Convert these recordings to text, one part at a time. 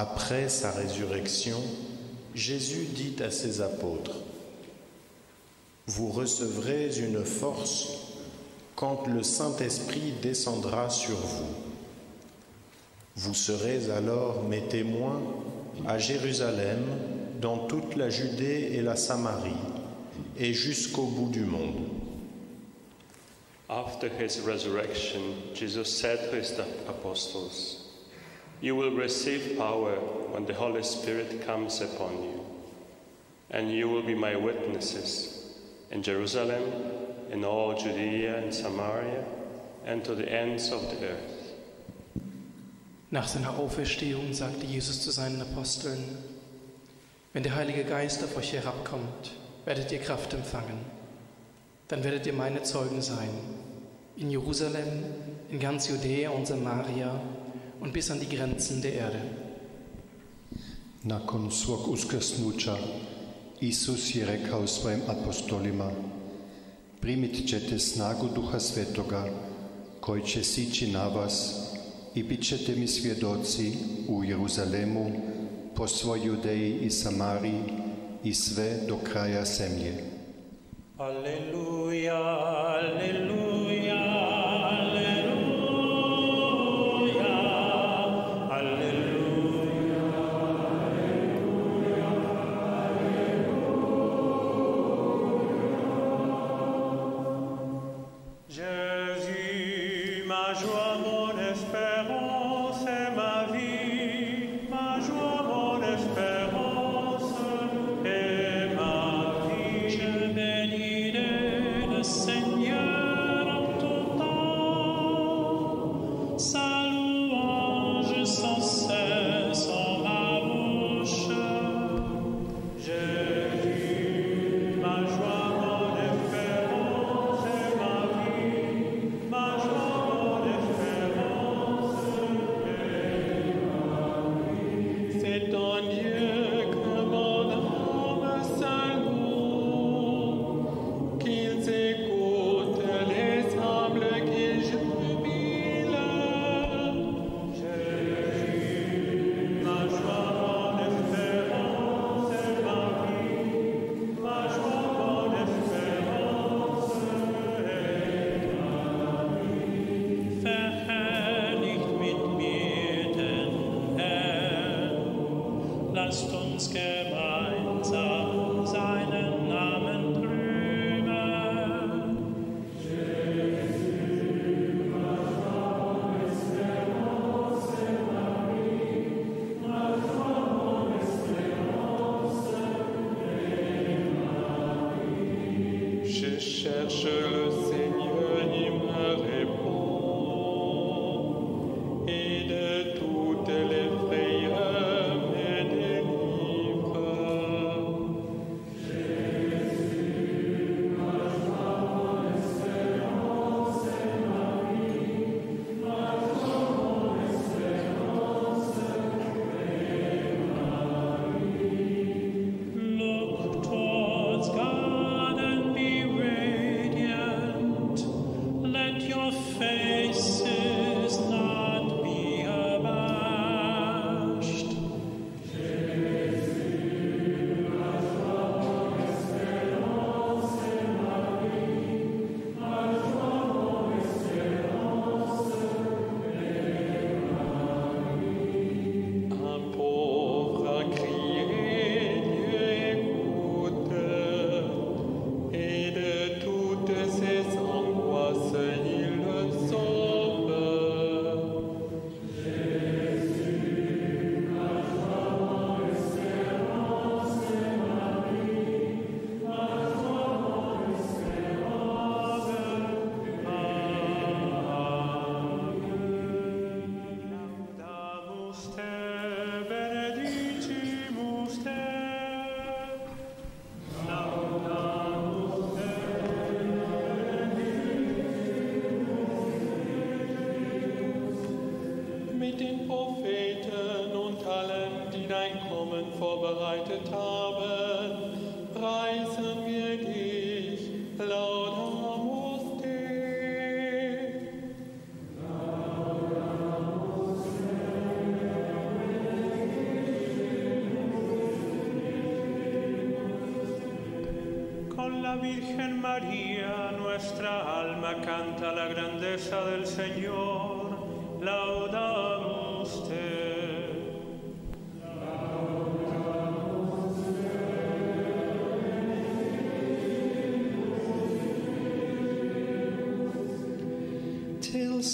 Après sa résurrection, Jésus dit à ses apôtres, Vous recevrez une force quand le Saint-Esprit descendra sur vous. Vous serez alors mes témoins à Jérusalem, dans toute la Judée et la Samarie, et jusqu'au bout du monde. After his resurrection, Jesus said to his apostles, You will receive power when the Holy Spirit comes upon you, and you will be my witnesses in Jerusalem, in all Judea and Samaria, and to the ends of the earth. Nach seiner Auferstehung sagte Jesus zu seinen Aposteln, wenn der Heilige Geist auf euch herabkommt, werdet ihr Kraft empfangen. Dann werdet ihr meine Zeugen sein, in Jerusalem, in ganz Judäa und Samaria und bis an die Grenzen der Erde. Nakon svog uskrsnuća, Isus je rekao svojim apostolima, primit ćete snagu Duha Svetoga, koji će sići na vas i bit ćete mi svjedoci u Jeruzalemu, po svoj Judeji i Samariji i sve do kraja zemlje. Halleluja, Halleluja,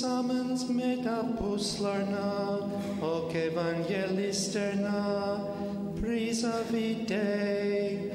samensme ta apostlarna och evangelisterna prisa vid dig,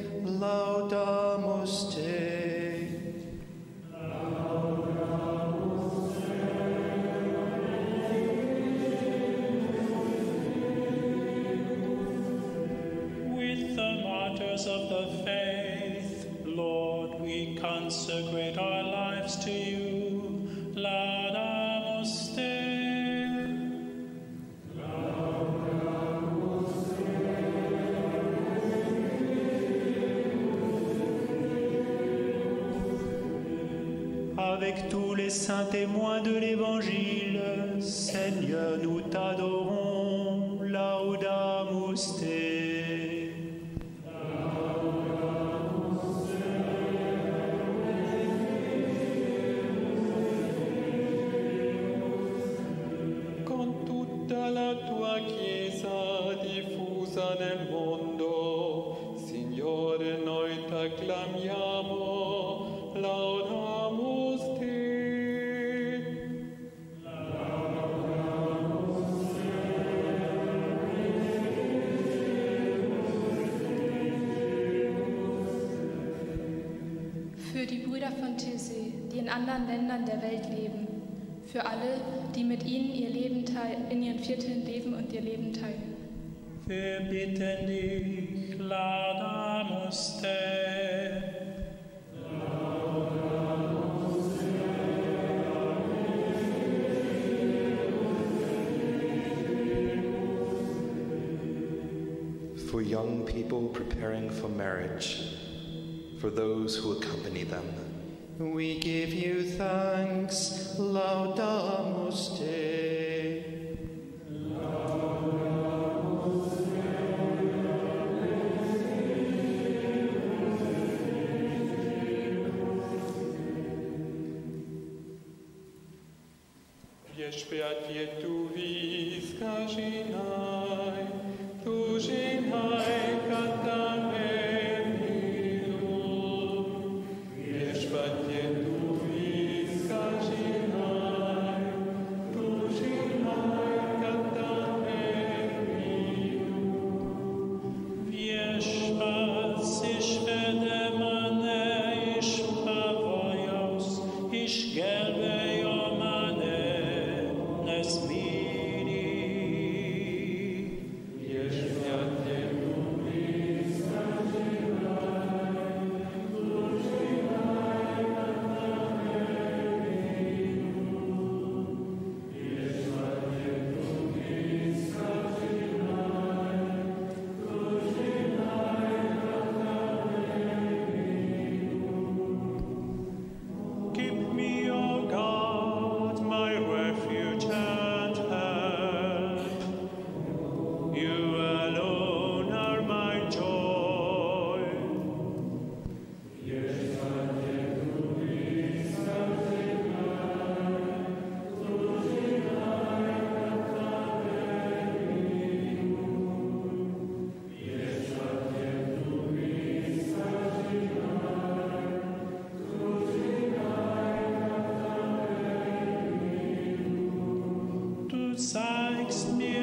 Avec tous les saints témoins de l'Évangile, Seigneur, nous anderen Ländern der Welt leben. Für alle, die mit ihnen ihr Leben teilen, in ihren Vierteln leben und ihr Leben teilen. Wir bitten dich, Laudamus te. for young people preparing for marriage, for those who accompany them, We give you thanks, laudamus te. Wiesz, Beat, tu zeigst mir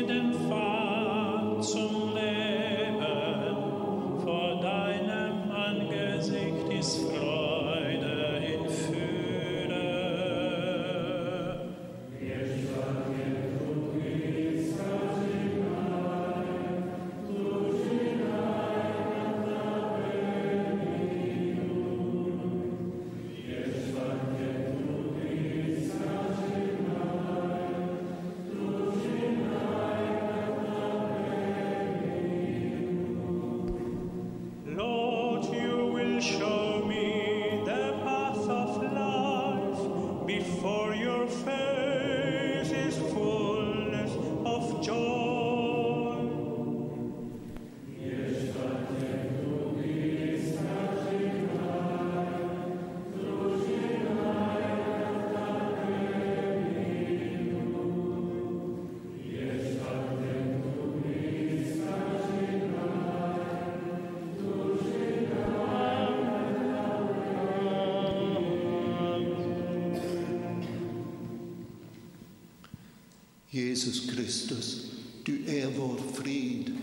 Jesus Kristus, du är vår frid,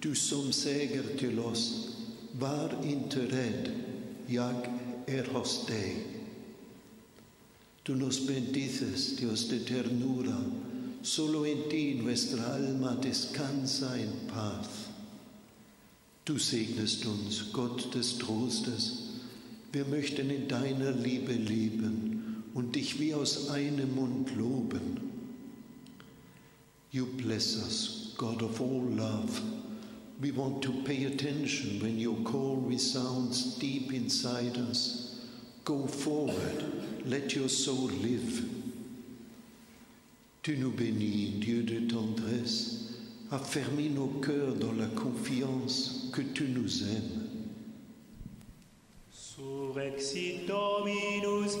du som seger till oss. Var inte jag är hos. Tú nos bendices, Dios de ternura, solo en ti nuestra alma descansa en paz. Du segnest uns, Gott des Trostes. Wir möchten in deiner Liebe leben und dich wie aus einem Mund loben. You bless us, God of all love. We want to pay attention when your call resounds deep inside us. Go forward, let your soul live. Tu nous bénis, Dieu de tendresse, affermis nos cœurs dans la confiance que tu nous aimes. Surexit Dominus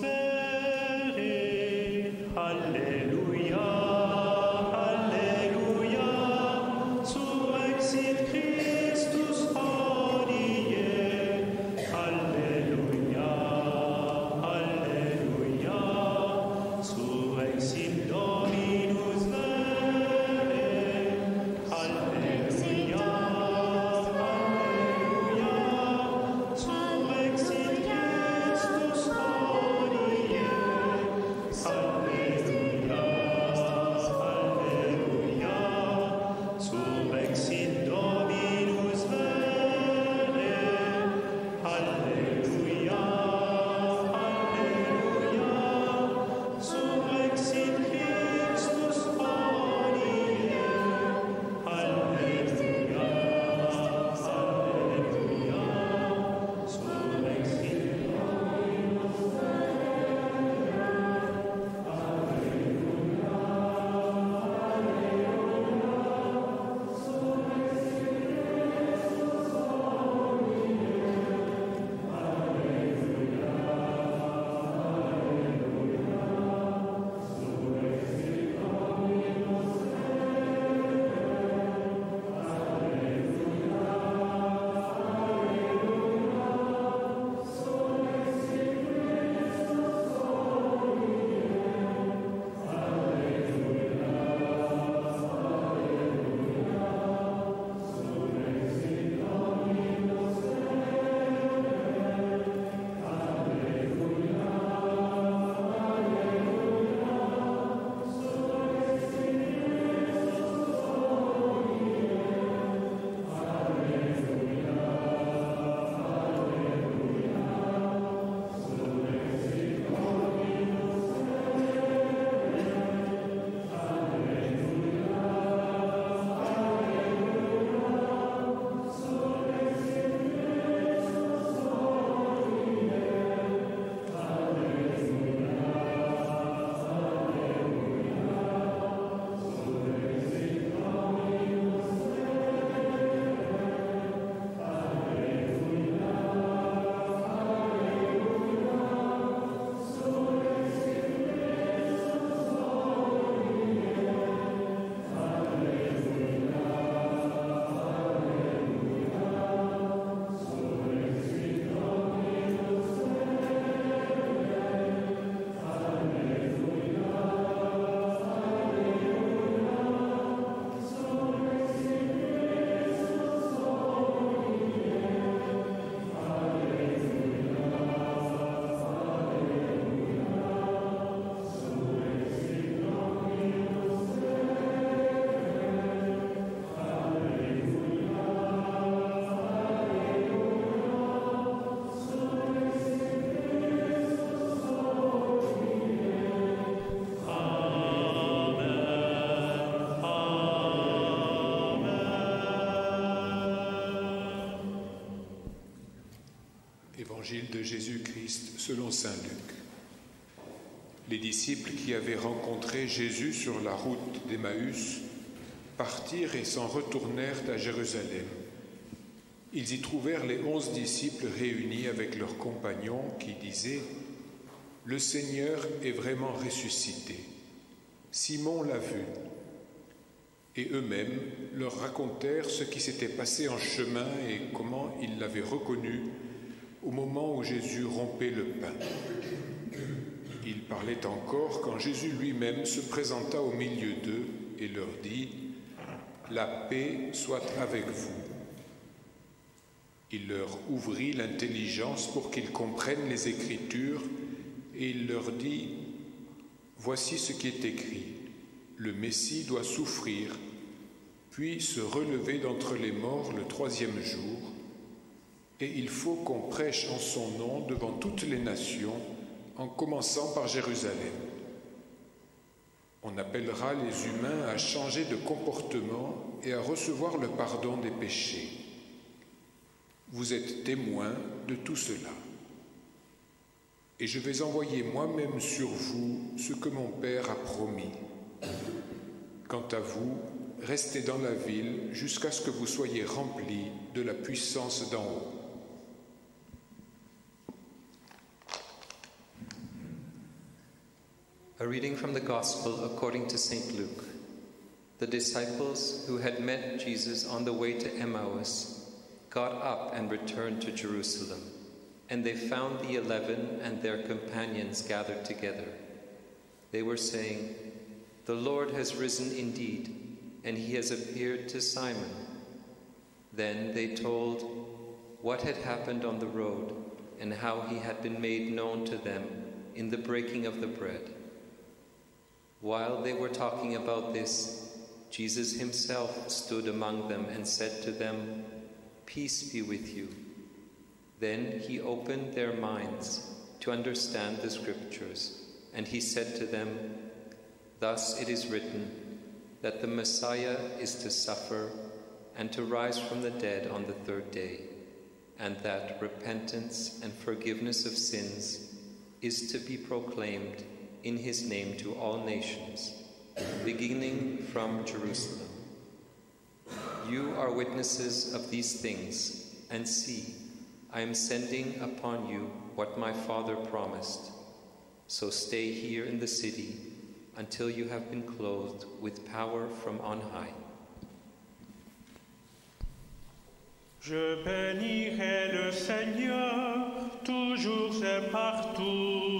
Évangile de Jésus-Christ selon Saint Luc. Les disciples qui avaient rencontré Jésus sur la route d'Emmaüs partirent et s'en retournèrent à Jérusalem. Ils y trouvèrent les onze disciples réunis avec leurs compagnons qui disaient Le Seigneur est vraiment ressuscité. Simon l'a vu. Et eux-mêmes leur racontèrent ce qui s'était passé en chemin et comment ils l'avaient reconnu au moment où Jésus rompait le pain. Ils parlaient encore quand Jésus lui-même se présenta au milieu d'eux et leur dit La paix soit avec vous. Il leur ouvrit l'intelligence pour qu'ils comprennent les Écritures et il leur dit Voici ce qui est écrit. Le Messie doit souffrir, puis se relever d'entre les morts le troisième jour, et il faut qu'on prêche en son nom devant toutes les nations, en commençant par Jérusalem. On appellera les humains à changer de comportement et à recevoir le pardon des péchés. Vous êtes témoins de tout cela. Et je vais envoyer moi-même sur vous ce que mon Père a promis. Quant à vous, restez dans la ville jusqu'à ce que vous soyez remplis de la puissance d'en haut. A reading from the Gospel according to St. Luke. The disciples who had met Jesus on the way to Emmaus got up and returned to Jerusalem, and they found the eleven and their companions gathered together. They were saying, The Lord has risen indeed, and he has appeared to Simon. Then they told what had happened on the road and how he had been made known to them in the breaking of the bread. While they were talking about this, Jesus himself stood among them and said to them, Peace be with you. Then he opened their minds to understand the scriptures, and he said to them, Thus it is written that the Messiah is to suffer and to rise from the dead on the third day, and that repentance and forgiveness of sins is to be proclaimed in his name to all nations, beginning from Jerusalem. You are witnesses of these things, and see, I am sending upon you what my Father promised. So stay here in the city until you have been clothed with power from on high. Je bénirai le Seigneur toujours et partout.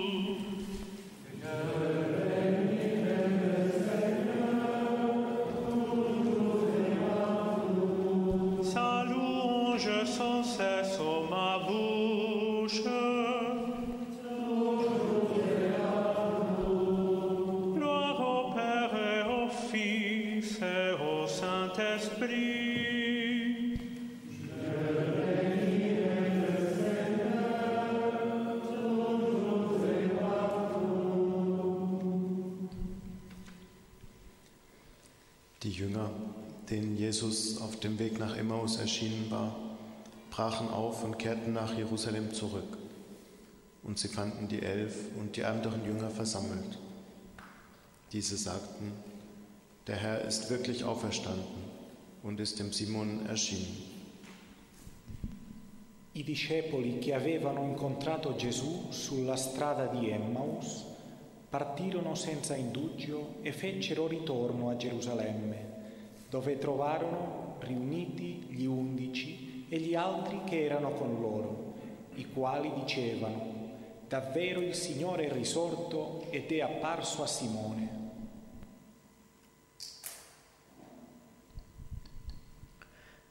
Emmaus erschienen war, brachen auf und kehrten nach Jerusalem zurück. Und sie fanden die Elf und die anderen Jünger versammelt. Diese sagten, der Herr ist wirklich auferstanden und ist dem Simon erschienen. I discepoli che avevano incontrato Gesù sulla strada di Emmaus partirono senza indugio e fecero ritorno a Gerusalemme, dove trovarono riuniti gli undici e gli altri che erano con loro, i quali dicevano, davvero il Signore è risorto ed è apparso a Simone.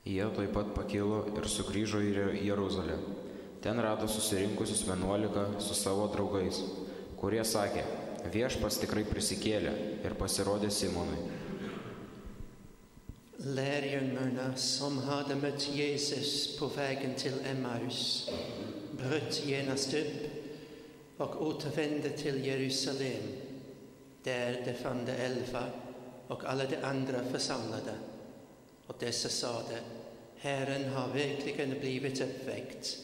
Jie taip pat pakilo ir sugrįžo į Jeruzalę. Ten rado susirinkusius vienuolika su savo draugais, kurie sakė, viešpas tikrai prisikėlė ir pasirodė Simonui. Lärjungarna som hade mött Jesus på vägen till Emmaus bröt genast upp och återvände till Jerusalem där de fann de elva och alla de andra församlade. Och dessa sade, Herren har verkligen blivit uppväckt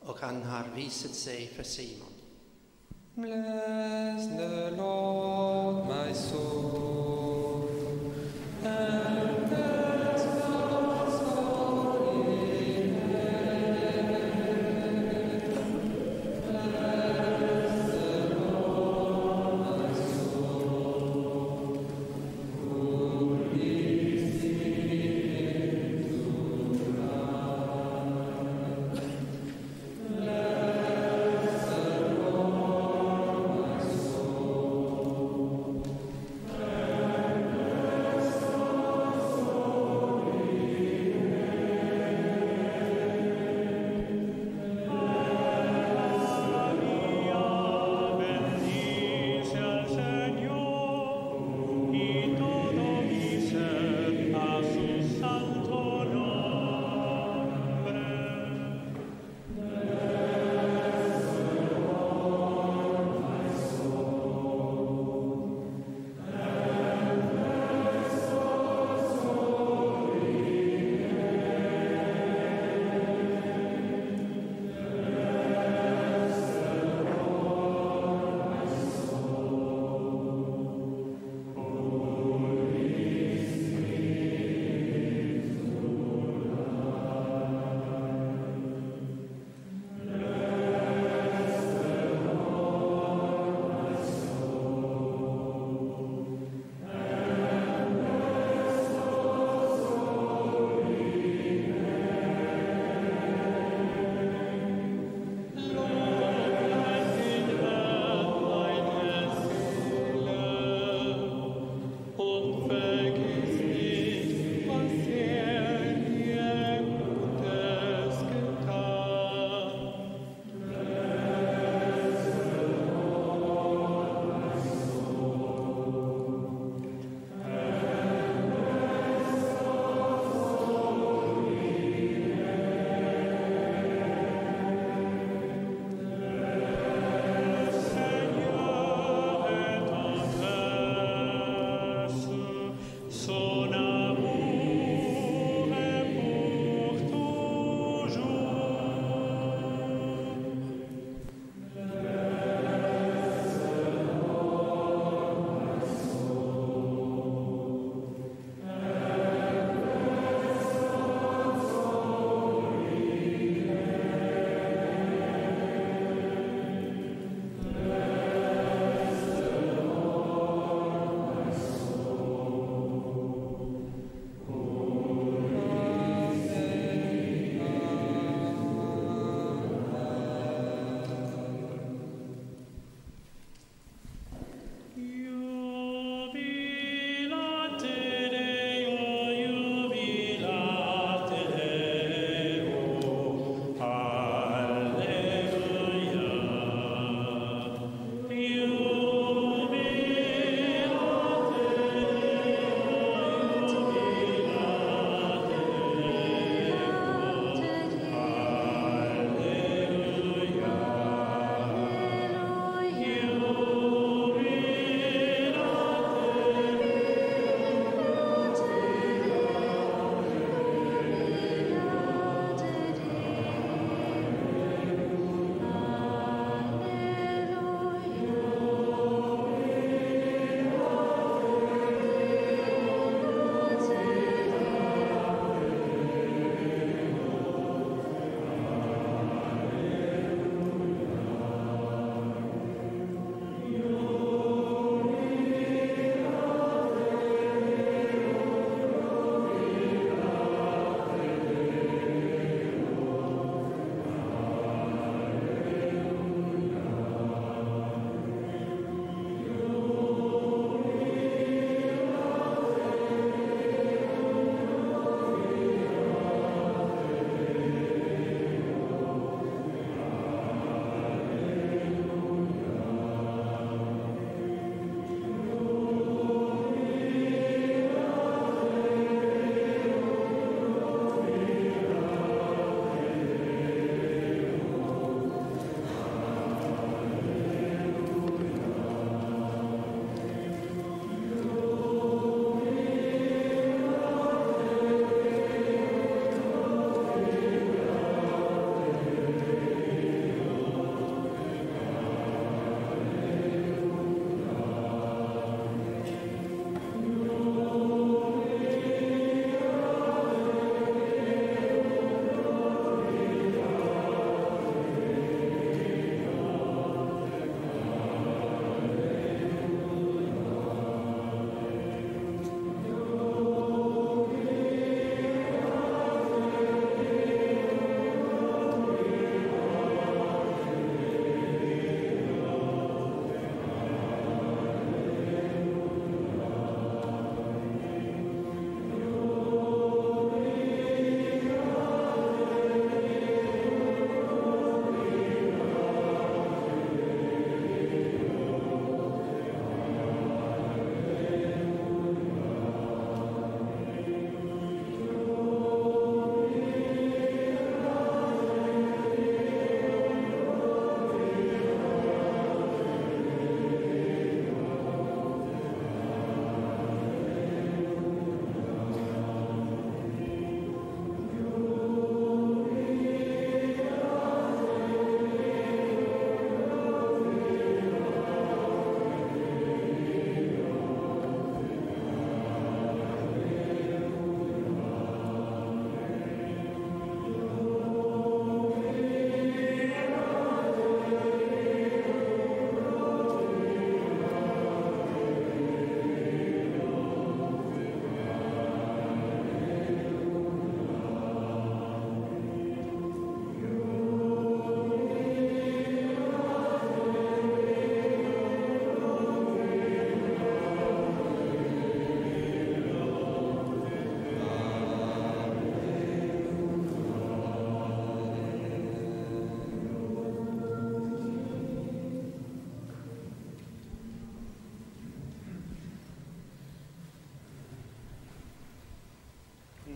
och han har visat sig för Simon. Bless the Lord, my soul,